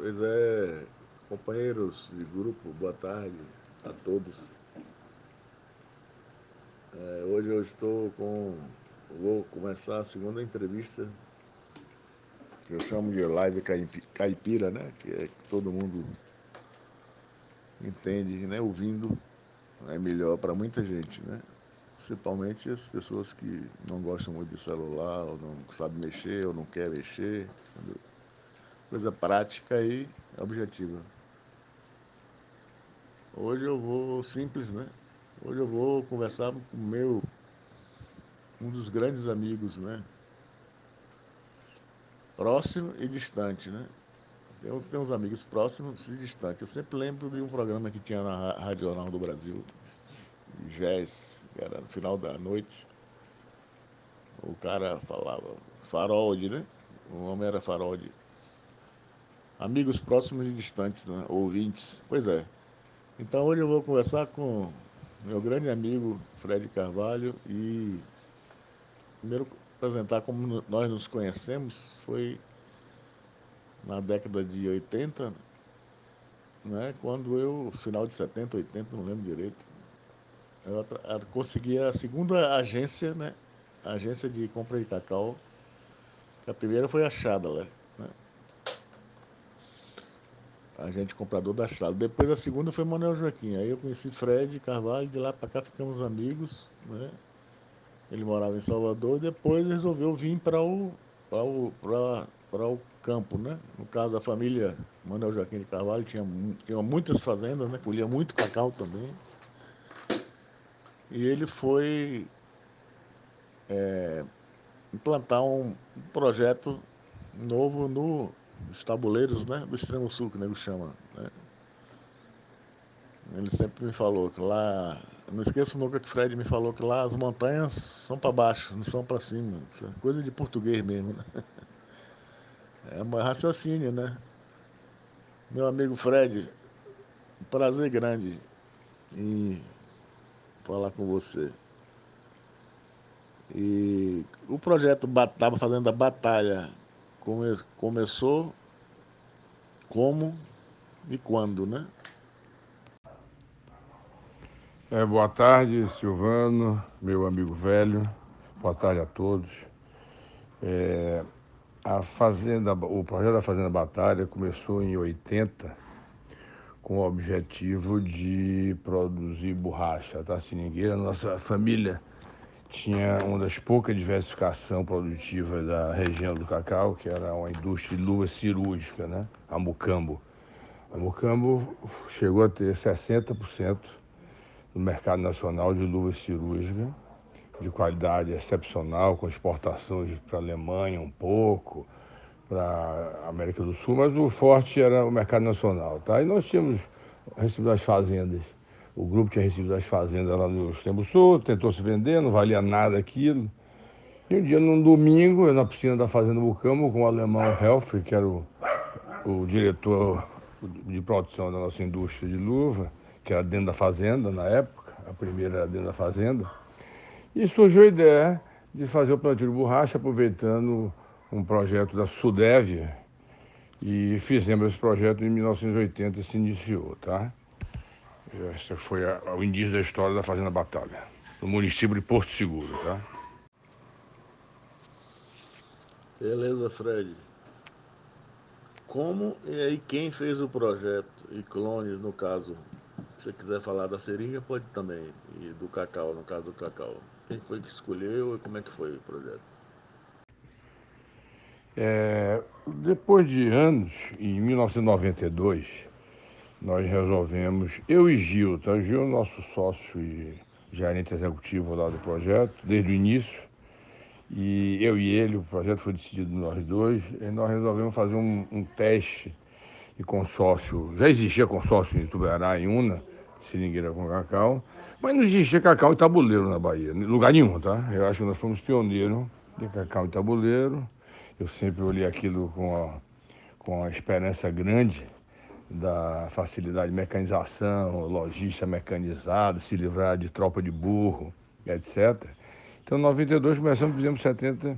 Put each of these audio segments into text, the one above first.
Pois é, companheiros de grupo, boa tarde a todos. É, hoje eu estou com. Vou começar a segunda entrevista, que eu chamo de live caipira, né? Que é que todo mundo entende, né? Ouvindo é melhor para muita gente, né? Principalmente as pessoas que não gostam muito de celular, ou não sabem mexer, ou não querem mexer. Entendeu? Coisa prática e objetiva. Hoje eu vou simples, né? Hoje eu vou conversar com meu um dos grandes amigos, né? Próximo e distante, né? Tem uns, tem uns amigos próximos e distantes. Eu sempre lembro de um programa que tinha na Rádio Jornal do Brasil, Jazz, que era no final da noite. O cara falava Farolde, né? O nome era Farolde. Amigos próximos e distantes, né? ouvintes. Pois é. Então hoje eu vou conversar com meu grande amigo Fred Carvalho e primeiro apresentar como nós nos conhecemos foi na década de 80, né, quando eu, final de 70, 80, não lembro direito, eu consegui a segunda agência, né, agência de compra de cacau, a primeira foi a Chadler, né, agente comprador da Chadler. Depois a segunda foi Manuel Joaquim, aí eu conheci Fred Carvalho, de lá para cá ficamos amigos, né, ele morava em Salvador e depois resolveu vir para o, o, o campo, né? No caso, a família Manuel Joaquim de Carvalho tinha, tinha muitas fazendas, né? Colhia muito cacau também. E ele foi é, implantar um, projeto novo no, nos tabuleiros né? do extremo sul, que o nego chama. Né? Ele sempre me falou que lá, não esqueço nunca que Fred me falou que lá as montanhas são para baixo, não são para cima. É coisa de português mesmo, né? É um raciocínio, né? Meu amigo Fred, prazer grande em falar com você. E o projeto estava fazendo a batalha come, começou como e quando, né? É, boa tarde, Silvano, meu amigo velho. Boa tarde a todos. É, a fazenda, o projeto da Fazenda Batalha começou em 80 com o objetivo de produzir borracha, tá? Seringueira, nossa família tinha uma das poucas diversificação produtiva da região do cacau, que era uma indústria de luva cirúrgica, né? A Mucambo. A Mucambo chegou a ter 60% do mercado nacional de luva cirúrgica de qualidade excepcional, com exportações para a Alemanha um pouco, para a América do Sul, mas o forte era o mercado nacional. Tá? E nós tínhamos recebido as fazendas, o grupo tinha recebido as fazendas lá no Extremo Sul, tentou se vender, não valia nada aquilo. E um dia, num domingo, eu na piscina da Fazenda Bucamo, com o alemão Helfer, que era o, o diretor de produção da nossa indústria de luva, que era dentro da fazenda na época, a primeira era dentro da fazenda, e surgiu a ideia de fazer o plantio de borracha aproveitando um projeto da Sudev e fizemos esse projeto em 1980 e se iniciou, tá? Esse foi a, o início da história da Fazenda Batalha, no município de Porto Seguro, tá? Beleza, Fred. Como e aí quem fez o projeto e clones, no caso? Se você quiser falar da seringa, pode também. E do cacau, no caso do cacau. Quem foi que escolheu e como é que foi o projeto? É, depois de anos, em 1992, nós resolvemos, eu e Gil, tá? Gil é nosso sócio e gerente executivo lá do projeto, desde o início, e eu e ele, o projeto foi decidido nós dois, e nós resolvemos fazer um, um teste de consórcio, já existia consórcio em Tuberá, em Una, seringueira com cacau, mas não existia cacau em tabuleiro na Bahia, lugar nenhum, tá? Eu acho que nós fomos pioneiros de cacau em tabuleiro. Eu sempre olhei aquilo com a, com a esperança grande da facilidade de mecanização, logística mecanizada, se livrar de tropa de burro, etc. Então, em 92 começamos, fizemos 70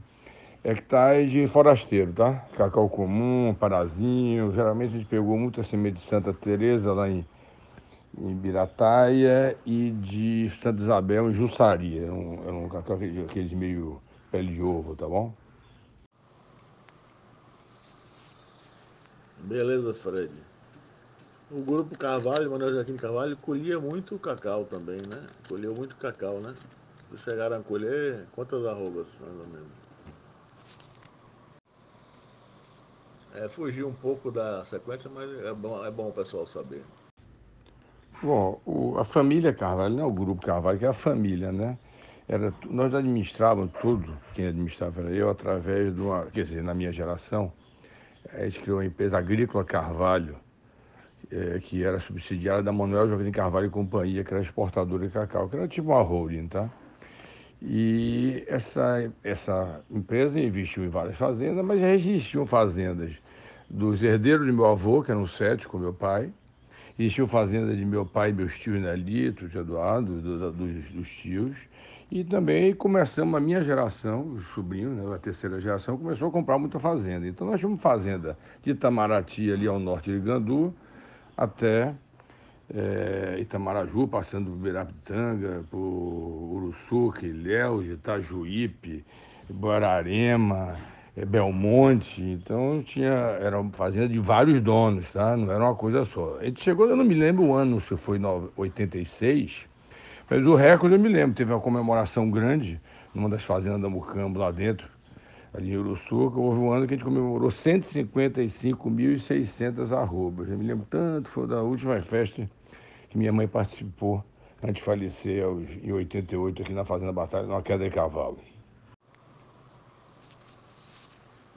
hectares de forasteiro, tá? Cacau comum, parazinho. Geralmente a gente pegou muita semente de Santa Teresa lá em, em Birataia e de Santa Isabel em Jussari. Era um, era um cacau aqueles meio pele de ovo, tá bom? Beleza, Fred. O grupo Carvalho, Manuel Joaquim Carvalho, colhia muito cacau também, né? Colheu muito cacau, né? Vocês chegaram a colher quantas arrobas, mais ou menos? É, fugir um pouco da sequência, mas é bom, é bom o pessoal saber. Bom, o, a família Carvalho, não é o grupo Carvalho, que é a família, né? Era, nós administrávamos tudo, quem administrava era eu, através de uma, quer dizer, na minha geração, a gente criou a empresa Agrícola Carvalho, é, que era subsidiária da Manuel Joaquim Carvalho e Companhia, que era exportadora de cacau, que era tipo uma holding, tá? E essa, essa empresa investiu em várias fazendas, mas existiam fazendas dos herdeiros de meu avô, que eram sete com meu pai, existiam fazendas de meu pai e meus tios Nelito, Eduardo, do, dos, dos tios, e também começamos, a minha geração, os sobrinhos, né, a terceira geração, começou a comprar muita fazenda. Então nós tínhamos fazenda de Itamaraty, ali ao norte de Gandu, até é, Itamaraju, passando por Birapitanga, por Uruçuca, Ilhéus, Itajuípe, Guararema, é, Belmonte. Então tinha, era uma fazenda de vários donos, tá? Não era uma coisa só. A gente chegou, eu não me lembro o ano, se foi em 86, mas o recorde eu me lembro, teve uma comemoração grande numa das fazendas da Mucambo lá dentro, ali em Uruçuca, houve um ano que a gente comemorou 155.600 arrobas. Eu me lembro tanto, foi da última festa que minha mãe participou antes de falecer aos, em 88 aqui na Fazenda Batalha, numa queda de cavalo.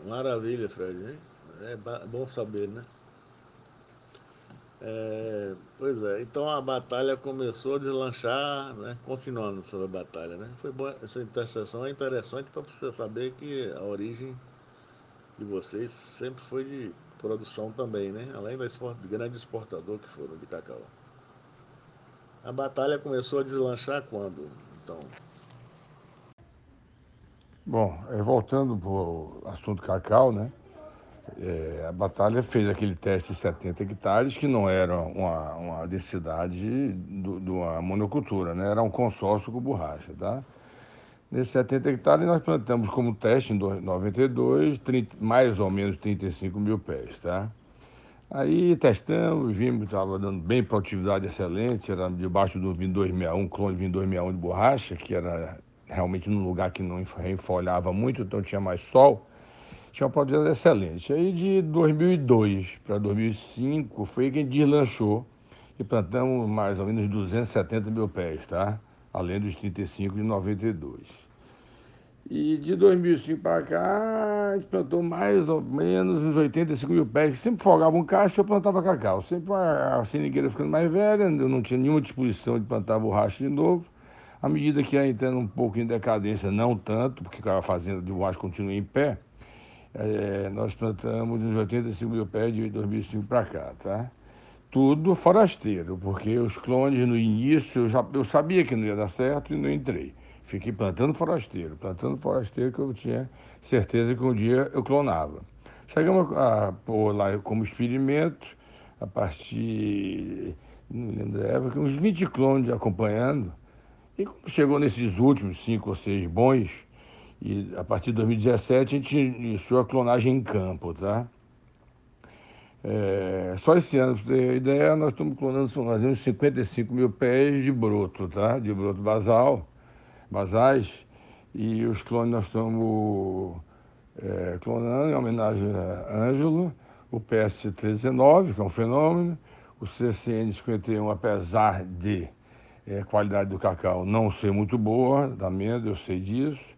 Maravilha, Fred. Hein? É bom saber, né? É, pois é, então a batalha começou a deslanchar, né? continuando sobre a batalha. Né? Foi boa, essa interseção é interessante para você saber que a origem de vocês sempre foi de produção também, né? além da export, grande exportador que foram de cacau. A batalha começou a deslanchar quando, então? Bom, é, voltando para o assunto cacau, né? É, a Batalha fez aquele teste de 70 hectares, que não era uma, uma densidade de uma monocultura, né? era um consórcio com borracha. Tá? Nesses 70 hectares, nós plantamos como teste em 92, 30, mais ou menos 35 mil pés. Tá? Aí testamos, vimos estava dando bem produtividade excelente, era debaixo do vinho 261, clone vinho 261 de borracha, que era realmente num lugar que não enfolhava muito, então tinha mais sol tinha uma produtividade excelente. Aí de 2002 para 2005 foi quem deslanchou e plantamos mais ou menos 270 mil pés, tá? Além dos 35 de 92. E de 2005 para cá, a gente plantou mais ou menos uns 85 mil pés, sempre folgava um cacho e eu plantava cacau. Sempre a seringueira ficando mais velha, eu não tinha nenhuma disposição de plantar borracha de novo. À medida que ia entrando um pouco em decadência, não tanto, porque a fazenda de borracha continua em pé, é, nós plantamos uns 85 mil pés de 2005 para cá, tá? Tudo forasteiro, porque os clones no início eu, já, eu sabia que não ia dar certo e não entrei. Fiquei plantando forasteiro, plantando forasteiro que eu tinha certeza que um dia eu clonava. Chegamos a pôr lá como experimento, a partir, não lembro da época, uns 20 clones acompanhando. E quando chegou nesses últimos cinco ou seis bons, e a partir de 2017 a gente iniciou a clonagem em campo, tá? É, só esse ano, para ter ideia, nós estamos clonando fazendo uns 55 mil pés de broto, tá? De broto basal, basais. E os clones nós estamos é, clonando em homenagem a Ângelo, o PS319, que é um fenômeno, o CCN51, apesar de é, qualidade do cacau não ser muito boa, da Menda, eu sei disso,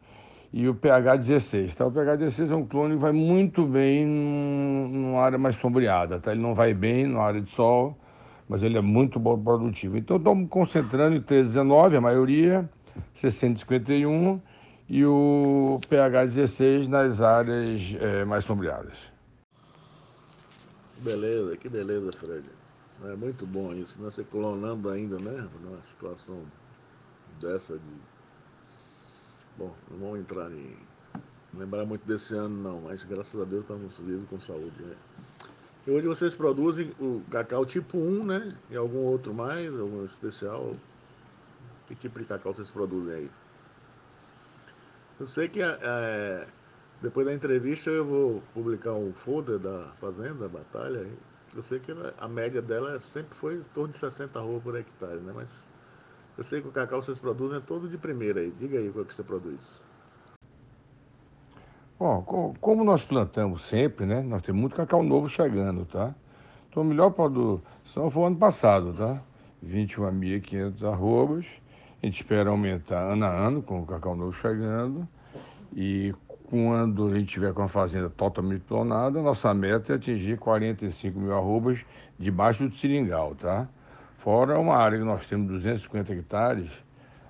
e o pH16. Tá? O pH16 é um clone que vai muito bem numa área mais sombreada. Tá? Ele não vai bem na área de sol, mas ele é muito bom produtivo. Então estamos concentrando em 319, a maioria, 651 e o pH16 nas áreas é, mais sombreadas. Beleza, que beleza, Fred. É muito bom isso, né? Você clonando ainda, né? Numa situação dessa de Bom, não vamos entrar em lembrar muito desse ano não, mas graças a Deus estamos vivos com saúde. Né? E hoje vocês produzem o cacau tipo 1, né? E algum outro mais, algum especial? Que tipo de cacau vocês produzem aí? Eu sei que é, depois da entrevista eu vou publicar um folder da fazenda, da batalha. Eu sei que a média dela sempre foi em torno de 60 arroba por hectare, né? Mas eu sei que o cacau vocês produzem é todo de primeira aí. Diga aí qual que você produz. Bom, como nós plantamos sempre, né? Nós temos muito cacau novo chegando, tá? Então, a melhor produção foi o ano passado, tá? 21.500 arrobas. A gente espera aumentar ano a ano com o cacau novo chegando. E quando a gente tiver com a fazenda totalmente clonada, nossa meta é atingir 45 mil arrobas debaixo do seringal, tá? Fora uma área que nós temos 250 hectares,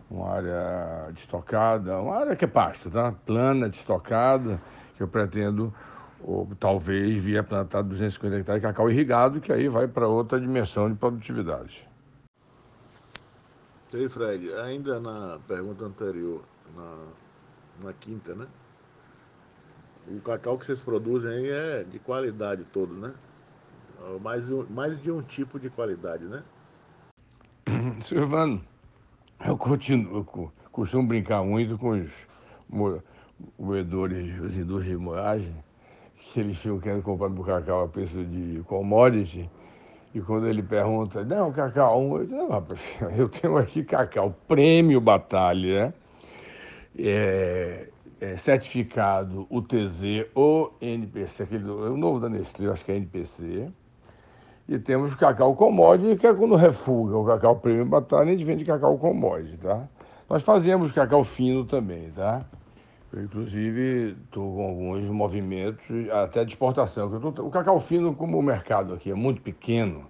uma área destocada, uma área que é pasto, tá? Plana, destocada, que eu pretendo ou talvez vir a plantar 250 hectares de cacau irrigado, que aí vai para outra dimensão de produtividade. Ei, Fred, ainda na pergunta anterior, na, na quinta, né? O cacau que vocês produzem aí é de qualidade todo, né? Mais, mais de um tipo de qualidade, né? Silvano, eu continuo, eu costumo brincar muito com os moedores, os indústrias de moagem, que eles ficam querendo comprar meu cacau a preço de commodity. E quando ele pergunta, não, cacau, eu digo, não, rapaz, eu tenho aqui cacau prêmio batalha, é, é, certificado UTZ ou NPC, aquele, o novo da Nestlé, acho que é NPC. E temos cacau commodity, que é quando refuga o cacau prêmio batalha, a gente vende cacau commodity, tá? Nós fazemos cacau fino também, tá? Eu, inclusive, estou com alguns movimentos, até de exportação. Tô, o cacau fino, como o mercado aqui é muito pequeno,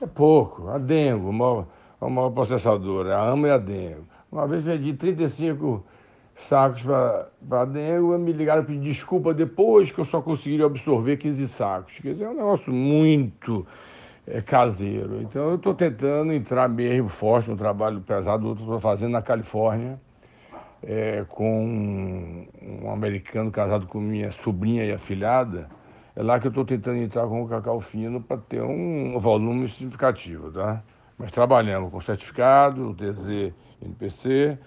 é pouco. A Dengo, uma, uma processadora, a AMA e a Dengo. Uma vez vendi 35 sacos para a Dengo, me ligaram pedir desculpa depois que eu só consegui absorver 15 sacos. Quer dizer, é um negócio muito é, caseiro. Então eu estou tentando entrar mesmo forte no trabalho pesado, outro estou fazendo na Califórnia é, com um, americano casado com minha sobrinha e afilhada, é lá que eu estou tentando entrar com o cacau fino para ter um volume significativo, tá? Mas trabalhamos com certificado, DZ NPC,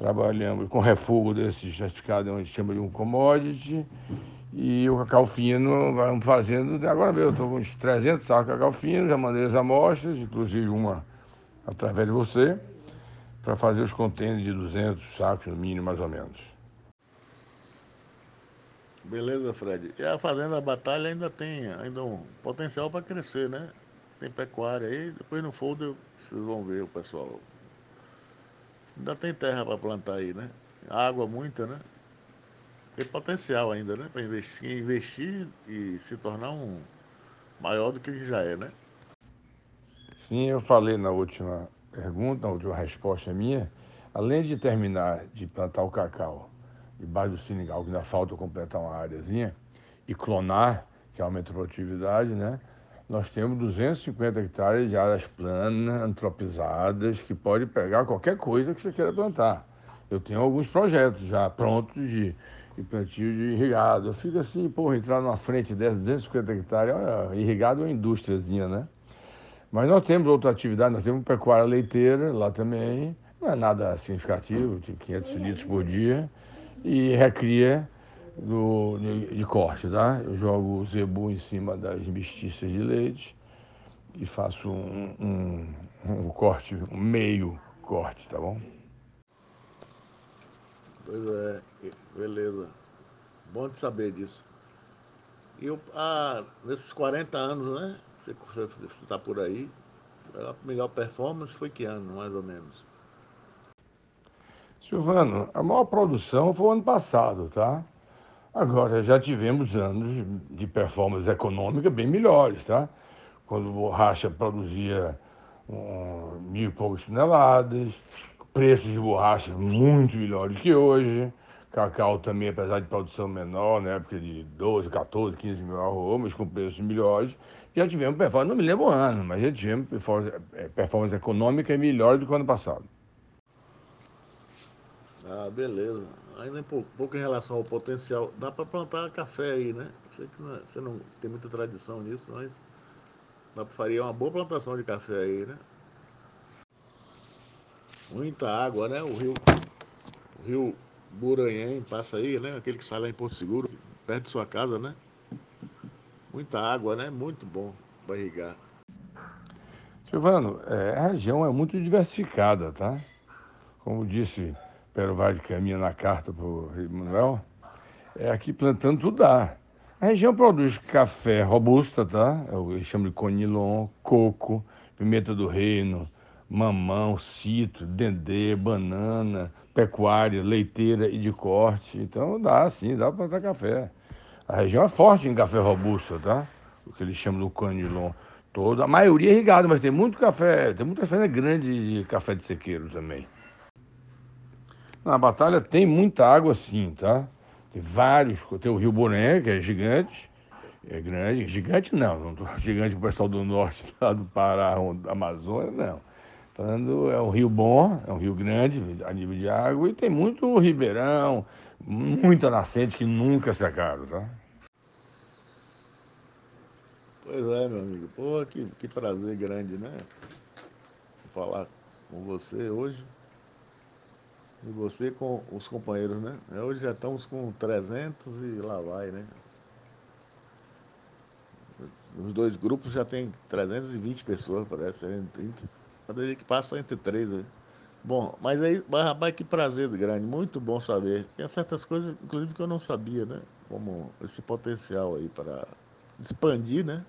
trabalhamos com refugo desse certificado, onde chama de um commodity, e o cacau fino vamos fazendo, agora mesmo, estou com uns 300 sacos de cacau fino, já mandei as amostras, inclusive uma através de você para fazer os contêineres de 200 sacos no mínimo, mais ou menos. Beleza, Fred. E a Fazenda Batalha ainda tem ainda um potencial para crescer, né? Tem pecuária aí, depois no folder vocês vão ver o pessoal. Ainda tem terra para plantar aí, né? Água muita, né? Tem potencial ainda, né? Para investir, investir e se tornar um maior do que já é, né? Sim, eu falei na última pergunta, de uma resposta minha, além de terminar de plantar o cacau debaixo do sinigal, que ainda falta completar uma áreazinha, e clonar, que aumenta a produtividade, né? Nós temos 250 hectares de áreas planas, antropizadas, que pode pegar qualquer coisa que você queira plantar. Eu tenho alguns projetos já prontos de, de plantio de irrigado. Eu fico assim, porra, entrar na frente dessas 250 hectares, olha, irrigado é uma indústriazinha, né? Mas nós temos outra atividade, nós temos pecuária leiteira lá também, não é nada significativo, tipo 500 litros por dia, e recria do, de, corte, tá? Eu jogo o zebu em cima das mestiças de leite e faço um, um, um corte, um meio corte, tá bom? Pois é, beleza. Bom de saber disso. E eu, ah, nesses 40 anos, né? Você está por aí. A melhor performance foi que ano, mais ou menos? Silvano, a maior produção foi o ano passado, tá? Agora, já tivemos anos de performance econômica bem melhores, tá? Quando borracha produzia um, mil e poucas toneladas, preços de borracha muito melhores que hoje, Cacau também, apesar de produção menor, na época de 12, 14, 15 mil arrobas, com preços melhores, já tivemos performance, não me lembro o ano, mas já tivemos performance, é, performance econômica melhor do que o ano passado. Ah, beleza. Ainda pouco, pouco em relação ao potencial. Dá para plantar café aí, né? Sei que não, é, você não tem muita tradição nisso, mas dá para fazer uma boa plantação de café aí, né? Muita água, né? O rio, o rio Buranhém passa aí, né? Aquele que sai lá em Porto Seguro, perto de sua casa, né? Muita água, né? Muito bom para irrigar. Silvano, é, a região é muito diversificada, tá? Como disse Pero Vaz de Caminha na carta para o Manuel, é aqui plantando tudo dá. A região produz café robusta, tá? Eu é chamo de conilon, coco, pimenta do reino, mamão, citro, dendê, banana, pecuária, leiteira e de corte. Então dá sim, dá para plantar café. A região é forte em café robusto, tá? O que eles chamam do canilon. Toda, a maioria é irrigado, mas tem muito café, tem muita café grande de café de sequeiro também. Na batalha tem muita água sim, tá? Tem vários, tem o Rio Boné, que é gigante, é grande, gigante não, não tô gigante o pessoal do norte lá do Pará, da Amazônia, não. Falando, é um rio bom, é um rio grande a nível de água e tem muito ribeirão, muita nascente que nunca secaram, tá? Pois é, meu amigo. Pô, que, que prazer grande, né? Falar com você hoje. E você com os companheiros, né? Hoje já estamos com 300 e lá vai, né? Os dois grupos já tem 320 pessoas, parece, 30. Cada dia que passa entre três, né? Bom, mas aí, rapaz, que prazer grande, muito bom saber. Tem certas coisas, inclusive, que eu não sabia, né? Como esse potencial aí para expandir, né?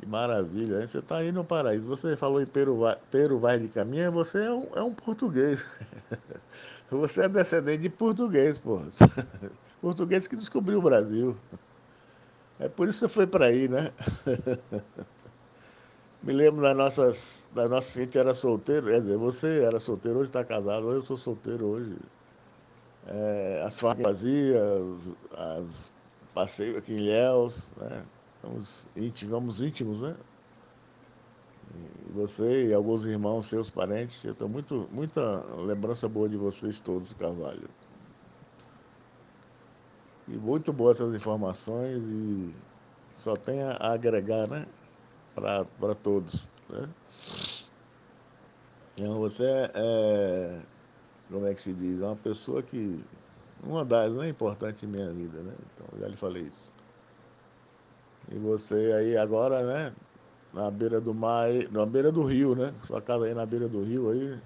Que maravilha, hein? Você está aí no paraíso. Você falou em Peru, Peru vai de caminho, você é um, é um português. Você é descendente de português, pô. Português que descobriu o Brasil. É por isso que você foi para aí, né? Me lembro das nossas, das nossas, a gente era solteiro, quer dizer, você era solteiro, hoje está casado, eu sou solteiro hoje. É, as fantasias, as passeios aqui em Ilhéus, né? Vamos íntimos, íntimos, né? E você e alguns irmãos, seus parentes, eu tenho muito, muita lembrança boa de vocês todos, Carvalho. E muito boas essas informações e só tem a agregar, né? Para todos, né? Então você é, é, como é que se diz, é uma pessoa que, uma das, não é importante em minha vida, né? Então, já lhe falei isso. E você aí agora, né? Na beira do mar, na beira do rio, né? Sua casa aí na beira do rio aí.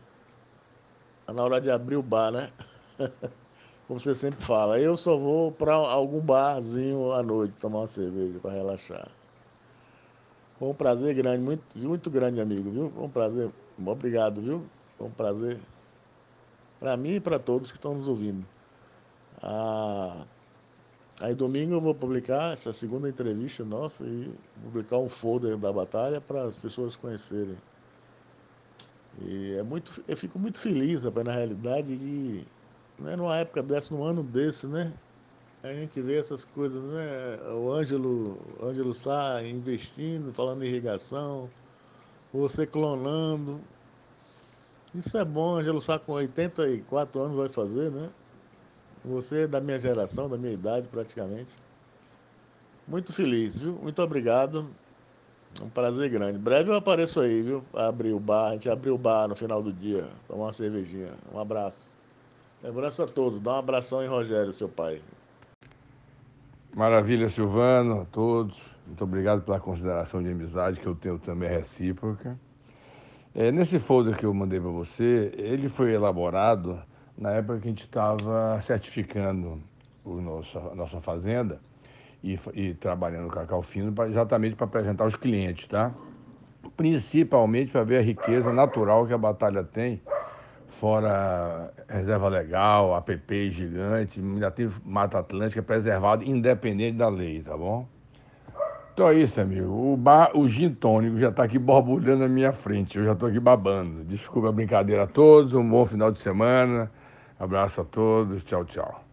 Tá na hora de abrir o bar, né? Como você sempre fala, eu só vou para algum barzinho à noite tomar uma cerveja para relaxar. Foi um prazer grande, muito, muito grande, amigo, viu? Foi um prazer. Obrigado, viu? Foi um prazer para mim e para todos que estão nos ouvindo. Ah, Aí domingo eu vou publicar essa segunda entrevista nossa e publicar um folder da batalha para as pessoas conhecerem. E é muito, eu fico muito feliz, rapaz, na realidade, de, né, numa época dessa, num ano desse, né? A gente vê essas coisas, né? O Ângelo, Ângelo Sá investindo, falando em irrigação, você clonando. Isso é bom, Ângelo Sá com 84 anos vai fazer, né? Você é da minha geração, da minha idade praticamente. Muito feliz, viu? Muito obrigado. Um prazer grande. Breve eu apareço aí, viu? Abrir o bar. A gente abriu o bar no final do dia. Tomar uma cervejinha. Um abraço. Lembrança a todos. Dá um abração em Rogério, seu pai. Maravilha, Silvano, a todos. Muito obrigado pela consideração de amizade que eu tenho também recíproca. É, nesse folder que eu mandei para você, ele foi elaborado na época que a gente estava certificando o nosso, a nossa fazenda e, e trabalhando cacau fino pra, exatamente para apresentar aos clientes, tá? Principalmente para ver a riqueza natural que a batalha tem, fora reserva legal, APP gigante, ainda tem Mata Atlântica preservado, independente da lei, tá bom? Então é isso, amigo. O, bar, o gin tônico já está aqui borbulhando na minha frente. Eu já estou aqui babando. Desculpa a brincadeira a todos. Um bom final de semana. Abraço a todos. Tchau, tchau.